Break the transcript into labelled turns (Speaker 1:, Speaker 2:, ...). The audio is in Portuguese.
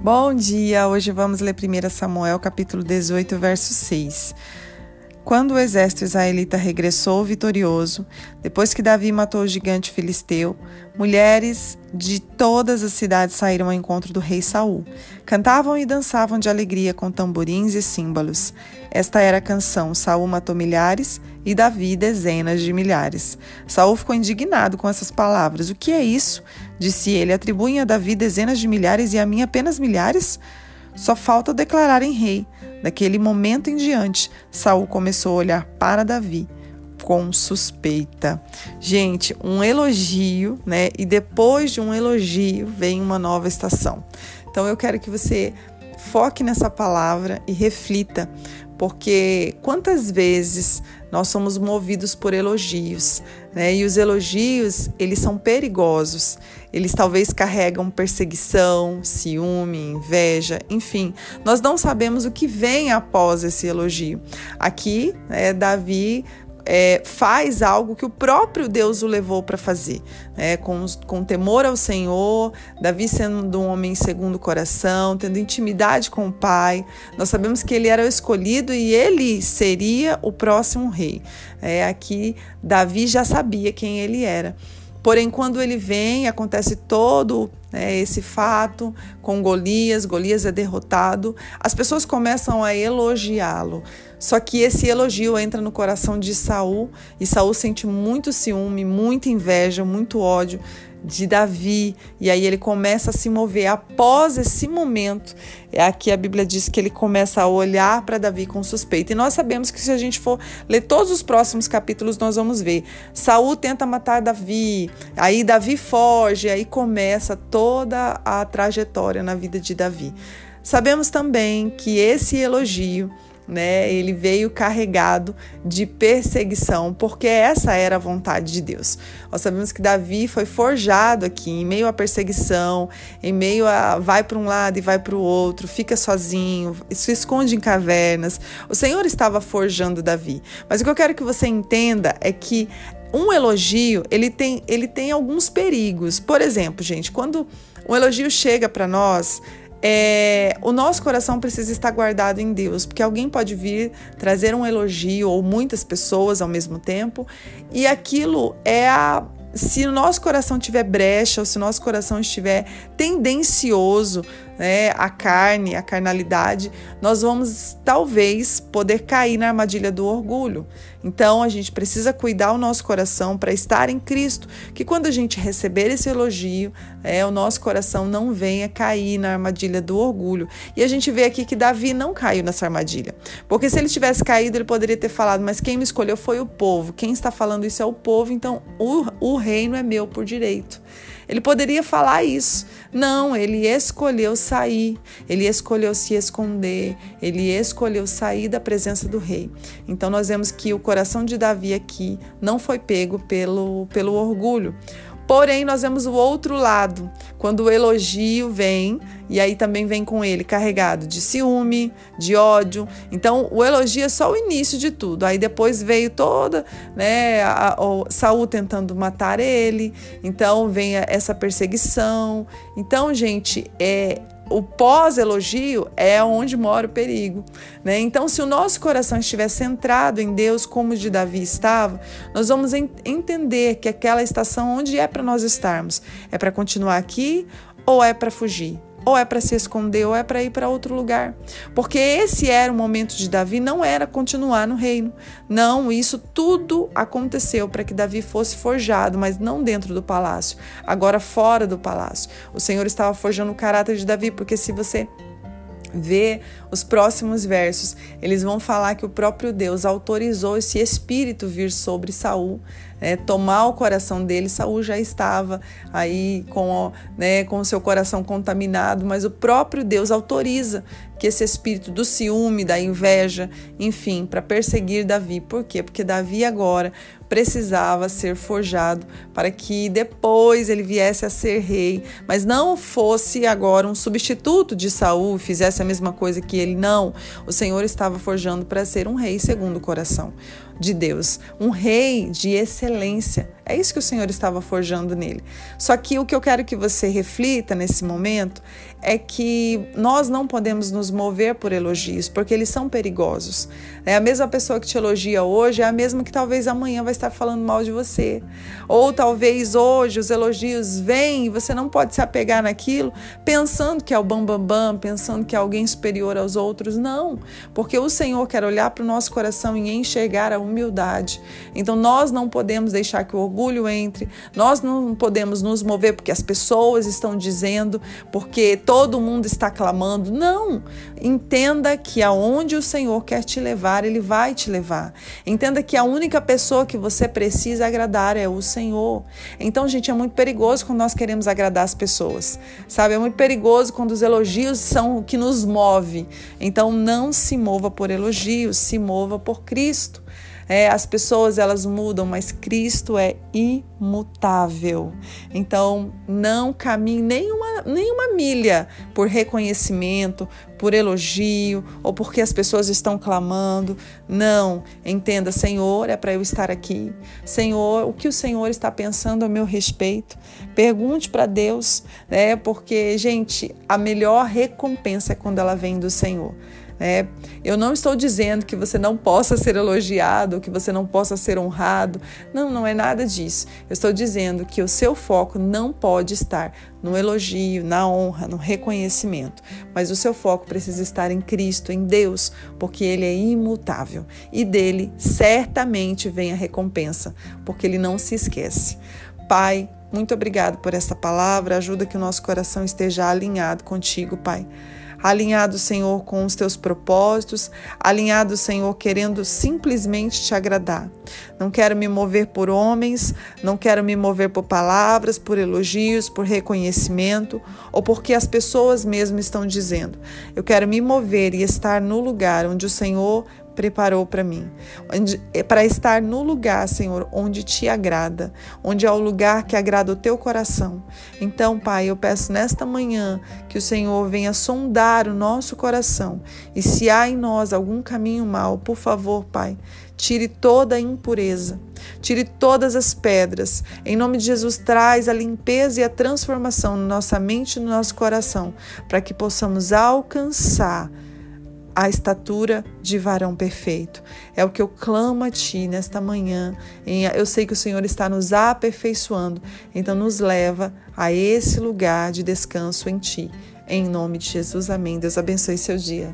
Speaker 1: Bom dia! Hoje vamos ler 1 Samuel, capítulo 18, verso 6. Quando o exército israelita regressou vitorioso, depois que Davi matou o gigante filisteu, mulheres de todas as cidades saíram ao encontro do rei Saul. Cantavam e dançavam de alegria com tamborins e símbolos. Esta era a canção: Saul matou milhares e Davi dezenas de milhares. Saul ficou indignado com essas palavras. O que é isso? disse ele. Atribuem a Davi dezenas de milhares e a mim apenas milhares? Só falta declararem rei. Daquele momento em diante, Saul começou a olhar para Davi com suspeita. Gente, um elogio, né? E depois de um elogio vem uma nova estação. Então eu quero que você foque nessa palavra e reflita, porque quantas vezes nós somos movidos por elogios, né? E os elogios, eles são perigosos. Eles talvez carregam perseguição, ciúme, inveja, enfim. Nós não sabemos o que vem após esse elogio. Aqui, né, Davi é, faz algo que o próprio Deus o levou para fazer, né? com, com temor ao Senhor, Davi sendo um homem segundo o coração, tendo intimidade com o Pai. Nós sabemos que ele era o escolhido e ele seria o próximo rei. É, aqui, Davi já sabia quem ele era. Porém, quando ele vem, acontece todo né, esse fato com Golias, Golias é derrotado, as pessoas começam a elogiá-lo. Só que esse elogio entra no coração de Saul e Saul sente muito ciúme, muita inveja, muito ódio de Davi, e aí ele começa a se mover. Após esse momento, é aqui a Bíblia diz que ele começa a olhar para Davi com suspeita. E nós sabemos que se a gente for ler todos os próximos capítulos, nós vamos ver. Saul tenta matar Davi, aí Davi foge, aí começa toda a trajetória na vida de Davi. Sabemos também que esse elogio né? Ele veio carregado de perseguição, porque essa era a vontade de Deus. Nós sabemos que Davi foi forjado aqui, em meio à perseguição, em meio a vai para um lado e vai para o outro, fica sozinho, se esconde em cavernas. O Senhor estava forjando Davi. Mas o que eu quero que você entenda é que um elogio, ele tem, ele tem alguns perigos. Por exemplo, gente, quando um elogio chega para nós, é, o nosso coração precisa estar guardado em Deus, porque alguém pode vir trazer um elogio ou muitas pessoas ao mesmo tempo, e aquilo é a. Se o nosso coração tiver brecha ou se o nosso coração estiver tendencioso né, a carne, a carnalidade, nós vamos talvez poder cair na armadilha do orgulho. Então a gente precisa cuidar o nosso coração para estar em Cristo, que quando a gente receber esse elogio, é, o nosso coração não venha cair na armadilha do orgulho. E a gente vê aqui que Davi não caiu nessa armadilha, porque se ele tivesse caído, ele poderia ter falado: Mas quem me escolheu foi o povo, quem está falando isso é o povo, então o, o reino é meu por direito. Ele poderia falar isso. Não, ele escolheu sair, ele escolheu se esconder, ele escolheu sair da presença do rei. Então nós vemos que o coração de Davi aqui não foi pego pelo, pelo orgulho. Porém, nós vemos o outro lado, quando o elogio vem, e aí também vem com ele carregado de ciúme, de ódio. Então, o elogio é só o início de tudo. Aí depois veio toda, né, a, a, Saul tentando matar ele. Então, vem essa perseguição. Então, gente, é o pós-elogio é onde mora o perigo. Né? Então, se o nosso coração estiver centrado em Deus, como o de Davi estava, nós vamos entender que aquela estação onde é para nós estarmos é para continuar aqui ou é para fugir ou é para se esconder, ou é para ir para outro lugar. Porque esse era o momento de Davi, não era continuar no reino. Não, isso tudo aconteceu para que Davi fosse forjado, mas não dentro do palácio, agora fora do palácio. O Senhor estava forjando o caráter de Davi, porque se você vê os próximos versos, eles vão falar que o próprio Deus autorizou esse espírito vir sobre Saul, né, tomar o coração dele. Saul já estava aí com, né, com o seu coração contaminado, mas o próprio Deus autoriza que esse espírito do ciúme, da inveja, enfim, para perseguir Davi. Por quê? Porque Davi agora precisava ser forjado para que depois ele viesse a ser rei, mas não fosse agora um substituto de Saul, fizesse a mesma coisa que ele não. O Senhor estava forjando para ser um rei segundo o coração. De Deus, um rei de excelência. É isso que o Senhor estava forjando nele. Só que o que eu quero que você reflita nesse momento é que nós não podemos nos mover por elogios, porque eles são perigosos. É a mesma pessoa que te elogia hoje é a mesma que talvez amanhã vai estar falando mal de você. Ou talvez hoje os elogios vêm e você não pode se apegar naquilo pensando que é o bambambam, bam, bam, pensando que é alguém superior aos outros. Não, porque o Senhor quer olhar para o nosso coração e enxergar a humildade. Então nós não podemos deixar que o orgulho entre, nós não podemos nos mover porque as pessoas estão dizendo, porque todo mundo está clamando. Não! Entenda que aonde o Senhor quer te levar, Ele vai te levar. Entenda que a única pessoa que você precisa agradar é o Senhor. Então, gente, é muito perigoso quando nós queremos agradar as pessoas, sabe? É muito perigoso quando os elogios são o que nos move. Então, não se mova por elogios, se mova por Cristo. É, as pessoas elas mudam, mas Cristo é imutável. Então não caminhe nenhuma, nenhuma milha por reconhecimento, por elogio ou porque as pessoas estão clamando. Não, entenda, Senhor, é para eu estar aqui. Senhor, o que o Senhor está pensando a meu respeito? Pergunte para Deus, né? Porque, gente, a melhor recompensa é quando ela vem do Senhor. É, eu não estou dizendo que você não possa ser elogiado, que você não possa ser honrado. Não, não é nada disso. Eu estou dizendo que o seu foco não pode estar no elogio, na honra, no reconhecimento, mas o seu foco precisa estar em Cristo, em Deus, porque Ele é imutável e dele certamente vem a recompensa, porque Ele não se esquece. Pai, muito obrigado por essa palavra. Ajuda que o nosso coração esteja alinhado contigo, Pai alinhado, Senhor, com os teus propósitos, alinhado, Senhor, querendo simplesmente te agradar. Não quero me mover por homens, não quero me mover por palavras, por elogios, por reconhecimento ou porque as pessoas mesmo estão dizendo. Eu quero me mover e estar no lugar onde o Senhor preparou para mim, é para estar no lugar, Senhor, onde te agrada, onde é o lugar que agrada o teu coração. Então, Pai, eu peço nesta manhã que o Senhor venha sondar o nosso coração e se há em nós algum caminho mal, por favor, Pai, tire toda a impureza, tire todas as pedras. Em nome de Jesus, traz a limpeza e a transformação na nossa mente e no nosso coração, para que possamos alcançar a estatura de varão perfeito. É o que eu clamo a Ti nesta manhã. Eu sei que o Senhor está nos aperfeiçoando, então nos leva a esse lugar de descanso em Ti. Em nome de Jesus, amém. Deus abençoe seu dia.